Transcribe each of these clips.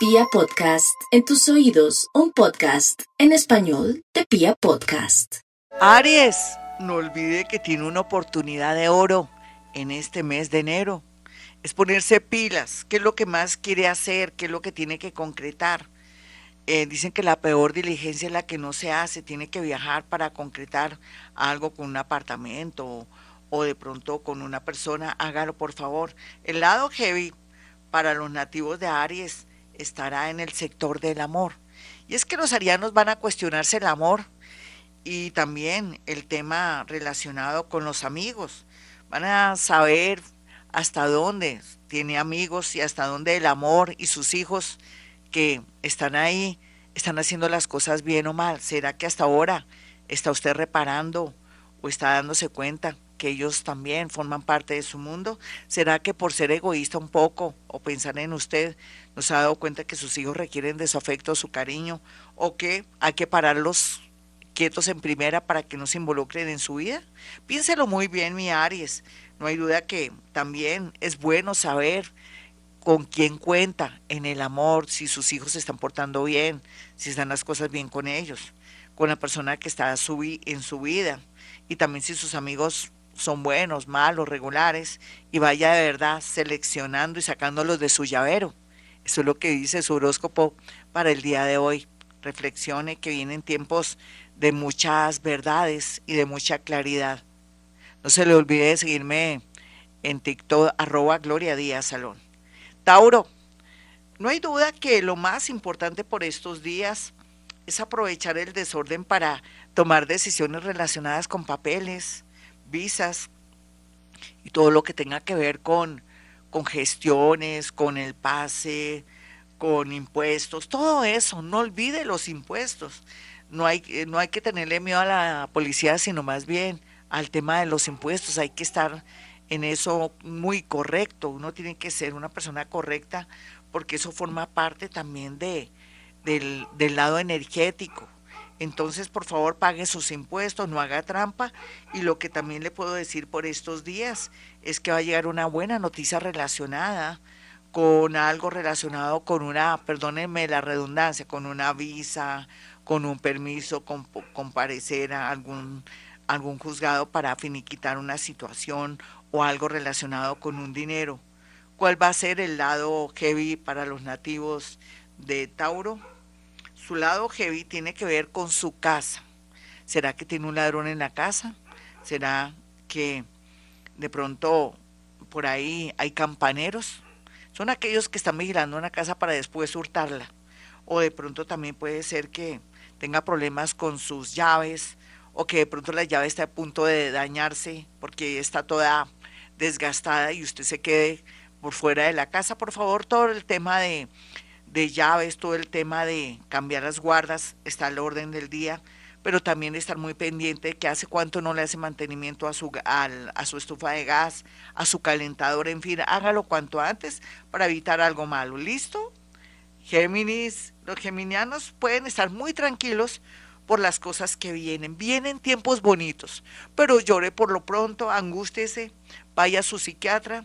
Pia Podcast, en tus oídos, un podcast en español de Pia Podcast. Aries, no olvide que tiene una oportunidad de oro en este mes de enero. Es ponerse pilas, qué es lo que más quiere hacer, qué es lo que tiene que concretar. Eh, dicen que la peor diligencia es la que no se hace, tiene que viajar para concretar algo con un apartamento o de pronto con una persona, hágalo por favor. El lado heavy para los nativos de Aries estará en el sector del amor. Y es que los arianos van a cuestionarse el amor y también el tema relacionado con los amigos. Van a saber hasta dónde tiene amigos y hasta dónde el amor y sus hijos que están ahí están haciendo las cosas bien o mal. ¿Será que hasta ahora está usted reparando o está dándose cuenta que ellos también forman parte de su mundo? ¿Será que por ser egoísta un poco o pensar en usted no ha dado cuenta que sus hijos requieren de su afecto, su cariño o que hay que pararlos quietos en primera para que no se involucren en su vida? Piénselo muy bien, mi Aries. No hay duda que también es bueno saber con quién cuenta en el amor, si sus hijos se están portando bien, si están las cosas bien con ellos, con la persona que está en su vida y también si sus amigos son buenos, malos, regulares, y vaya de verdad seleccionando y sacándolos de su llavero. Eso es lo que dice su horóscopo para el día de hoy. Reflexione que vienen tiempos de muchas verdades y de mucha claridad. No se le olvide de seguirme en TikTok arroba Gloria Díaz Salón. Tauro, no hay duda que lo más importante por estos días es aprovechar el desorden para tomar decisiones relacionadas con papeles, visas y todo lo que tenga que ver con, con gestiones, con el pase, con impuestos, todo eso, no olvide los impuestos. No hay, no hay que tenerle miedo a la policía, sino más bien al tema de los impuestos. Hay que estar en eso muy correcto. Uno tiene que ser una persona correcta porque eso forma parte también de, del, del lado energético. Entonces, por favor, pague sus impuestos, no haga trampa. Y lo que también le puedo decir por estos días es que va a llegar una buena noticia relacionada con algo relacionado con una, perdónenme la redundancia, con una visa, con un permiso, con comparecer a algún, algún juzgado para finiquitar una situación o algo relacionado con un dinero. ¿Cuál va a ser el lado heavy para los nativos de Tauro? Su lado heavy tiene que ver con su casa. ¿Será que tiene un ladrón en la casa? ¿Será que de pronto por ahí hay campaneros? Son aquellos que están vigilando una casa para después hurtarla. O de pronto también puede ser que tenga problemas con sus llaves o que de pronto la llave está a punto de dañarse porque está toda desgastada y usted se quede por fuera de la casa. Por favor, todo el tema de de llaves, todo el tema de cambiar las guardas, está al orden del día, pero también estar muy pendiente de que hace cuánto no le hace mantenimiento a su, a su estufa de gas, a su calentador, en fin, hágalo cuanto antes para evitar algo malo. ¿Listo? Géminis, los geminianos pueden estar muy tranquilos por las cosas que vienen. Vienen tiempos bonitos, pero llore por lo pronto, angústese, vaya a su psiquiatra,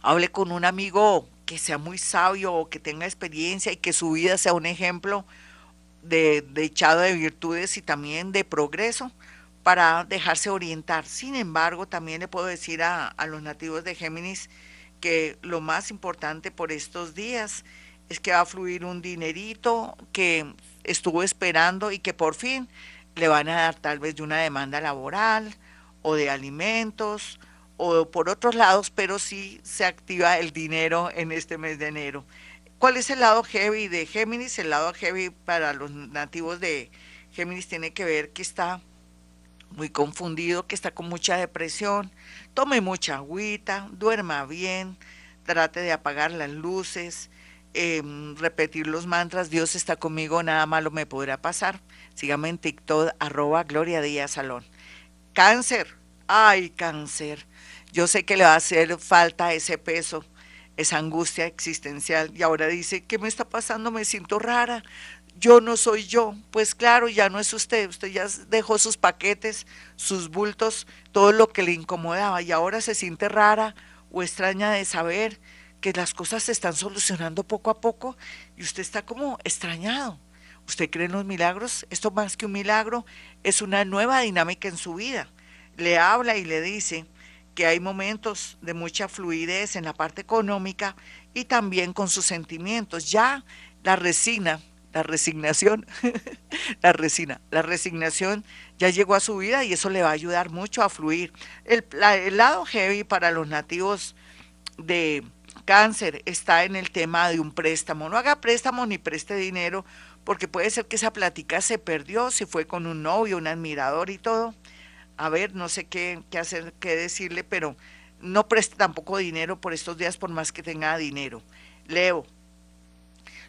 hable con un amigo que sea muy sabio o que tenga experiencia y que su vida sea un ejemplo de, echado de virtudes y también de progreso para dejarse orientar. Sin embargo, también le puedo decir a, a los nativos de Géminis que lo más importante por estos días es que va a fluir un dinerito que estuvo esperando y que por fin le van a dar tal vez de una demanda laboral o de alimentos o por otros lados, pero sí se activa el dinero en este mes de enero. ¿Cuál es el lado heavy de Géminis? El lado heavy para los nativos de Géminis tiene que ver que está muy confundido, que está con mucha depresión. Tome mucha agüita, duerma bien, trate de apagar las luces, em, repetir los mantras, Dios está conmigo, nada malo me podrá pasar. Sígame en TikTok, arroba Gloria Díaz Salón. Cáncer, ay cáncer, yo sé que le va a hacer falta ese peso, esa angustia existencial. Y ahora dice, ¿qué me está pasando? Me siento rara. Yo no soy yo. Pues claro, ya no es usted. Usted ya dejó sus paquetes, sus bultos, todo lo que le incomodaba. Y ahora se siente rara o extraña de saber que las cosas se están solucionando poco a poco y usted está como extrañado. ¿Usted cree en los milagros? Esto más que un milagro es una nueva dinámica en su vida. Le habla y le dice que hay momentos de mucha fluidez en la parte económica y también con sus sentimientos. Ya la resina, la resignación, la resina, la resignación ya llegó a su vida y eso le va a ayudar mucho a fluir. El, el lado heavy para los nativos de cáncer está en el tema de un préstamo. No haga préstamo ni preste dinero porque puede ser que esa plática se perdió, si fue con un novio, un admirador y todo. A ver, no sé qué, qué hacer, qué decirle, pero no preste tampoco dinero por estos días por más que tenga dinero. Leo,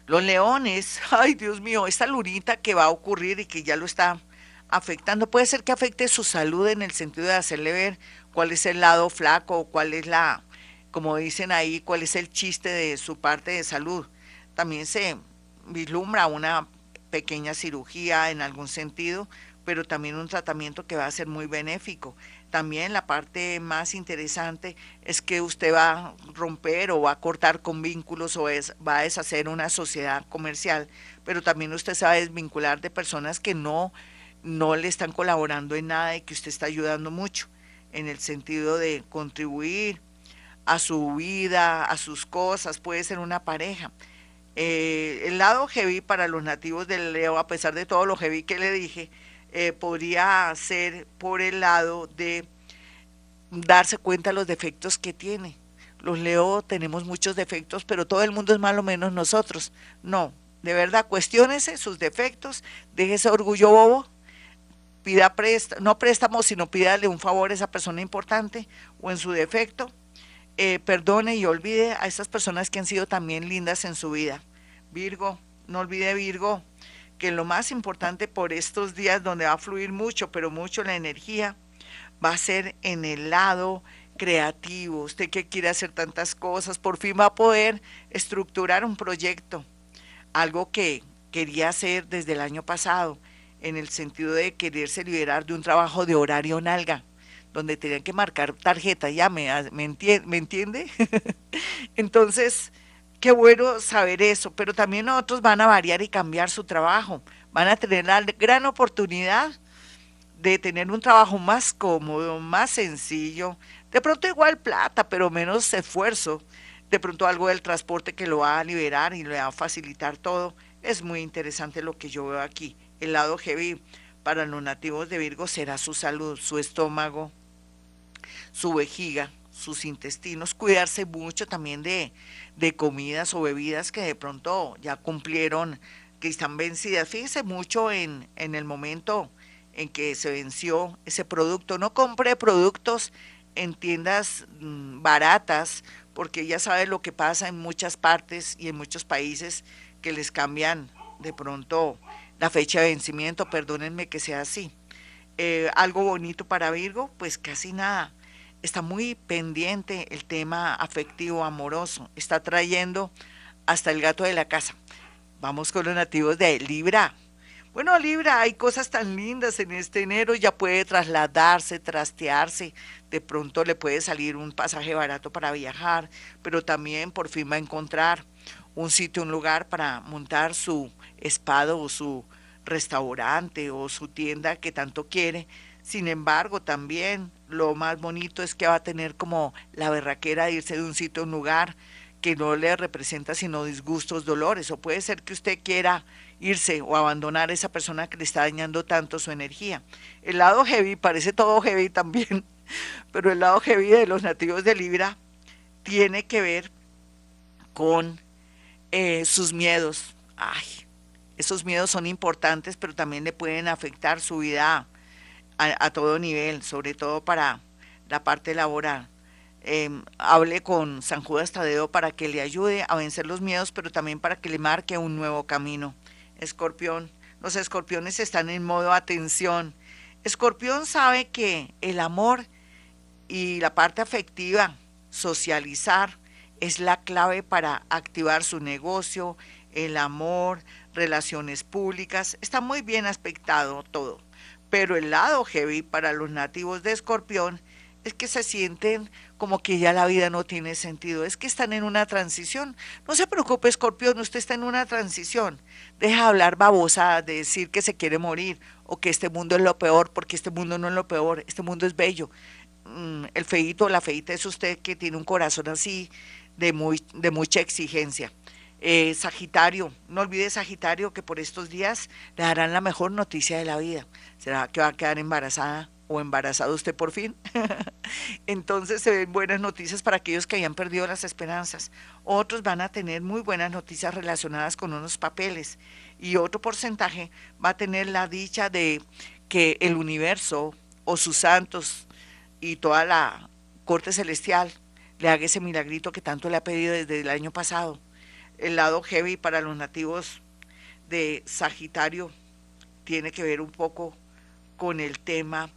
los leones, ay Dios mío, esta lunita que va a ocurrir y que ya lo está afectando, puede ser que afecte su salud en el sentido de hacerle ver cuál es el lado flaco, cuál es la, como dicen ahí, cuál es el chiste de su parte de salud. También se vislumbra una pequeña cirugía en algún sentido, pero también un tratamiento que va a ser muy benéfico. También la parte más interesante es que usted va a romper o va a cortar con vínculos o es, va a deshacer una sociedad comercial, pero también usted se va a desvincular de personas que no, no le están colaborando en nada y que usted está ayudando mucho en el sentido de contribuir a su vida, a sus cosas, puede ser una pareja. Eh, el lado heavy para los nativos del Leo, a pesar de todo lo heavy que le dije, eh, podría ser por el lado de darse cuenta de los defectos que tiene. Los Leo tenemos muchos defectos, pero todo el mundo es malo menos nosotros. No, de verdad, cuestiónese sus defectos, deje ese orgullo bobo, pida préstamo, no préstamo, sino pídale un favor a esa persona importante o en su defecto, eh, perdone y olvide a esas personas que han sido también lindas en su vida. Virgo, no olvide Virgo, que lo más importante por estos días donde va a fluir mucho, pero mucho la energía, va a ser en el lado creativo. Usted que quiere hacer tantas cosas, por fin va a poder estructurar un proyecto, algo que quería hacer desde el año pasado, en el sentido de quererse liberar de un trabajo de horario nalga, donde tenían que marcar tarjeta, ya me, me entiende. Entonces, Qué bueno saber eso, pero también otros van a variar y cambiar su trabajo. Van a tener la gran oportunidad de tener un trabajo más cómodo, más sencillo, de pronto igual plata, pero menos esfuerzo, de pronto algo del transporte que lo va a liberar y le va a facilitar todo. Es muy interesante lo que yo veo aquí. El lado heavy para los nativos de Virgo será su salud, su estómago, su vejiga, sus intestinos, cuidarse mucho también de, de comidas o bebidas que de pronto ya cumplieron, que están vencidas. Fíjese mucho en, en el momento en que se venció ese producto. No compre productos en tiendas mm, baratas, porque ya sabe lo que pasa en muchas partes y en muchos países que les cambian de pronto la fecha de vencimiento, perdónenme que sea así. Eh, algo bonito para Virgo, pues casi nada está muy pendiente el tema afectivo, amoroso, está trayendo hasta el gato de la casa. Vamos con los nativos de Libra. Bueno, Libra, hay cosas tan lindas en este enero, ya puede trasladarse, trastearse, de pronto le puede salir un pasaje barato para viajar, pero también por fin va a encontrar un sitio, un lugar para montar su espado o su restaurante o su tienda que tanto quiere. Sin embargo, también lo más bonito es que va a tener como la berraquera de irse de un sitio a un lugar que no le representa sino disgustos, dolores, o puede ser que usted quiera irse o abandonar a esa persona que le está dañando tanto su energía. El lado heavy, parece todo heavy también, pero el lado heavy de los nativos de Libra tiene que ver con eh, sus miedos. Ay, esos miedos son importantes, pero también le pueden afectar su vida a, todo nivel, sobre todo para la parte laboral. Em, hable con San Judas Tadeo para que le ayude a vencer los miedos, pero también para que le marque un nuevo camino. Escorpión, los escorpiones están en modo atención. Escorpión sabe que el amor y la parte afectiva, socializar, es la clave para activar su negocio, el amor, relaciones públicas. Está muy bien aspectado todo. Pero el lado heavy para los nativos de Escorpión es que se sienten como que ya la vida no tiene sentido, es que están en una transición. No se preocupe, escorpión, usted está en una transición. Deja de hablar babosa, de decir que se quiere morir o que este mundo es lo peor, porque este mundo no es lo peor, este mundo es bello. Mm, el feito, la feita es usted que tiene un corazón así de, muy, de mucha exigencia. Eh, Sagitario, no olvide Sagitario que por estos días le darán la mejor noticia de la vida. ¿Será que va a quedar embarazada? o embarazado usted por fin. Entonces se ven buenas noticias para aquellos que hayan perdido las esperanzas. Otros van a tener muy buenas noticias relacionadas con unos papeles y otro porcentaje va a tener la dicha de que el universo o sus santos y toda la corte celestial le haga ese milagrito que tanto le ha pedido desde el año pasado. El lado heavy para los nativos de Sagitario tiene que ver un poco con el tema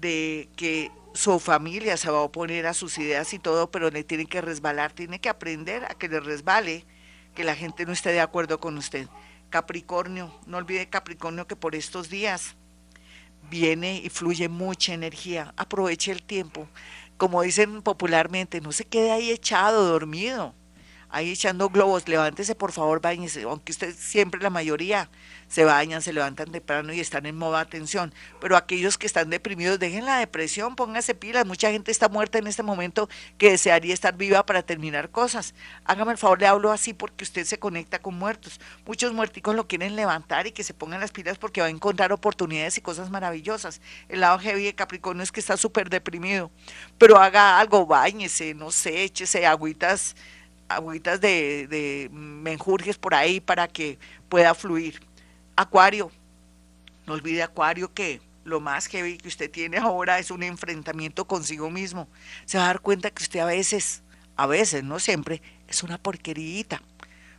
de que su familia se va a oponer a sus ideas y todo, pero le tiene que resbalar, tiene que aprender a que le resbale, que la gente no esté de acuerdo con usted. Capricornio, no olvide Capricornio que por estos días viene y fluye mucha energía, aproveche el tiempo. Como dicen popularmente, no se quede ahí echado, dormido ahí echando globos, levántese por favor, bañese, aunque usted siempre la mayoría se bañan, se levantan temprano y están en modo atención, pero aquellos que están deprimidos, dejen la depresión, póngase pilas, mucha gente está muerta en este momento que desearía estar viva para terminar cosas. Hágame el favor, le hablo así porque usted se conecta con muertos. Muchos muerticos lo quieren levantar y que se pongan las pilas porque va a encontrar oportunidades y cosas maravillosas. El lado heavy de Capricornio es que está súper deprimido, pero haga algo, bañese, no sé, échese agüitas agüitas de, de menjurjes por ahí para que pueda fluir. Acuario, no olvide Acuario que lo más heavy que usted tiene ahora es un enfrentamiento consigo mismo. Se va a dar cuenta que usted a veces, a veces, no siempre, es una porquerita.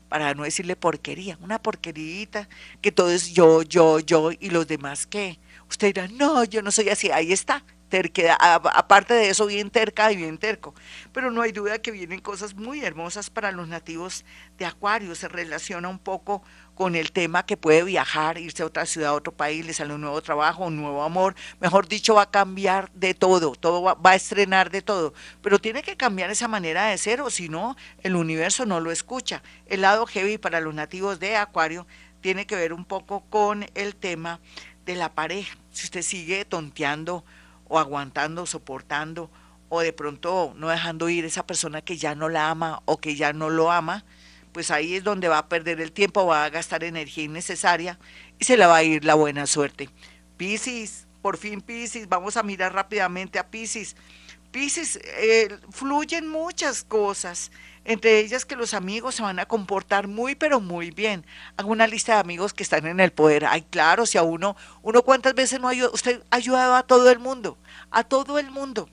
Para no decirle porquería, una porquerita, que todo es yo, yo, yo y los demás qué. Usted dirá, no, yo no soy así, ahí está, terquedad, aparte de eso bien terca y bien terco. Pero no hay duda que vienen cosas muy hermosas para los nativos de Acuario, se relaciona un poco con el tema que puede viajar, irse a otra ciudad, a otro país, le sale un nuevo trabajo, un nuevo amor, mejor dicho, va a cambiar de todo, todo va, va a estrenar de todo, pero tiene que cambiar esa manera de ser o si no, el universo no lo escucha. El lado heavy para los nativos de Acuario tiene que ver un poco con el tema de la pareja. Si usted sigue tonteando, o aguantando, soportando, o de pronto no dejando ir esa persona que ya no la ama o que ya no lo ama, pues ahí es donde va a perder el tiempo, va a gastar energía innecesaria y se le va a ir la buena suerte. Piscis, por fin Piscis, vamos a mirar rápidamente a Piscis. Piscis, eh, fluyen muchas cosas, entre ellas que los amigos se van a comportar muy, pero muy bien. Hago una lista de amigos que están en el poder. Ay, claro, si a uno, uno cuántas veces no ayuda, usted ha ayudado a todo el mundo, a todo el mundo,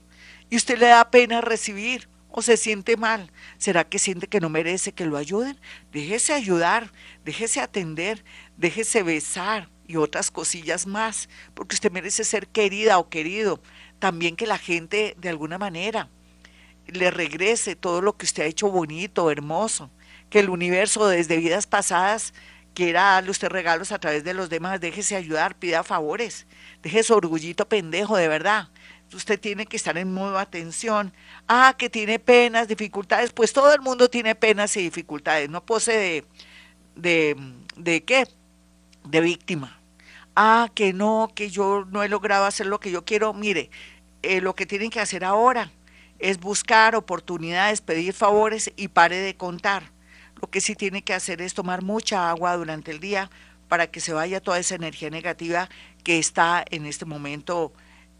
y usted le da pena recibir o se siente mal. ¿Será que siente que no merece que lo ayuden? Déjese ayudar, déjese atender, déjese besar y otras cosillas más, porque usted merece ser querida o querido también que la gente de alguna manera le regrese todo lo que usted ha hecho bonito, hermoso, que el universo desde vidas pasadas quiera darle usted regalos a través de los demás, déjese ayudar, pida favores, deje su orgullito pendejo, de verdad. Usted tiene que estar en modo atención. Ah, que tiene penas, dificultades, pues todo el mundo tiene penas y dificultades, no pose de, de, de qué, de víctima ah, que no, que yo no he logrado hacer lo que yo quiero, mire, eh, lo que tienen que hacer ahora es buscar oportunidades, pedir favores y pare de contar. Lo que sí tiene que hacer es tomar mucha agua durante el día para que se vaya toda esa energía negativa que está en este momento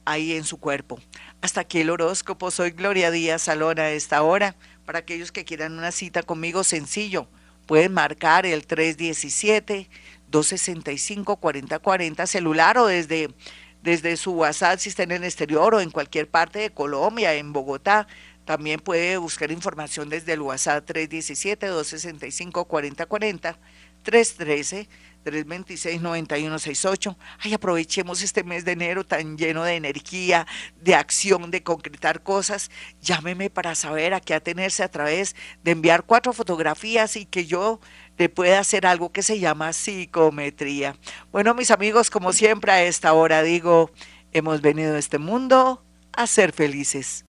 ahí en su cuerpo. Hasta aquí el horóscopo. Soy Gloria Díaz Salón a esta hora. Para aquellos que quieran una cita conmigo, sencillo, pueden marcar el 317 265-4040 celular o desde, desde su WhatsApp si está en el exterior o en cualquier parte de Colombia, en Bogotá. También puede buscar información desde el WhatsApp 317-265-4040, 313 326-9168. Ay, aprovechemos este mes de enero tan lleno de energía, de acción, de concretar cosas. Llámeme para saber a qué atenerse a través de enviar cuatro fotografías y que yo le pueda hacer algo que se llama psicometría. Bueno, mis amigos, como siempre a esta hora digo, hemos venido a este mundo a ser felices.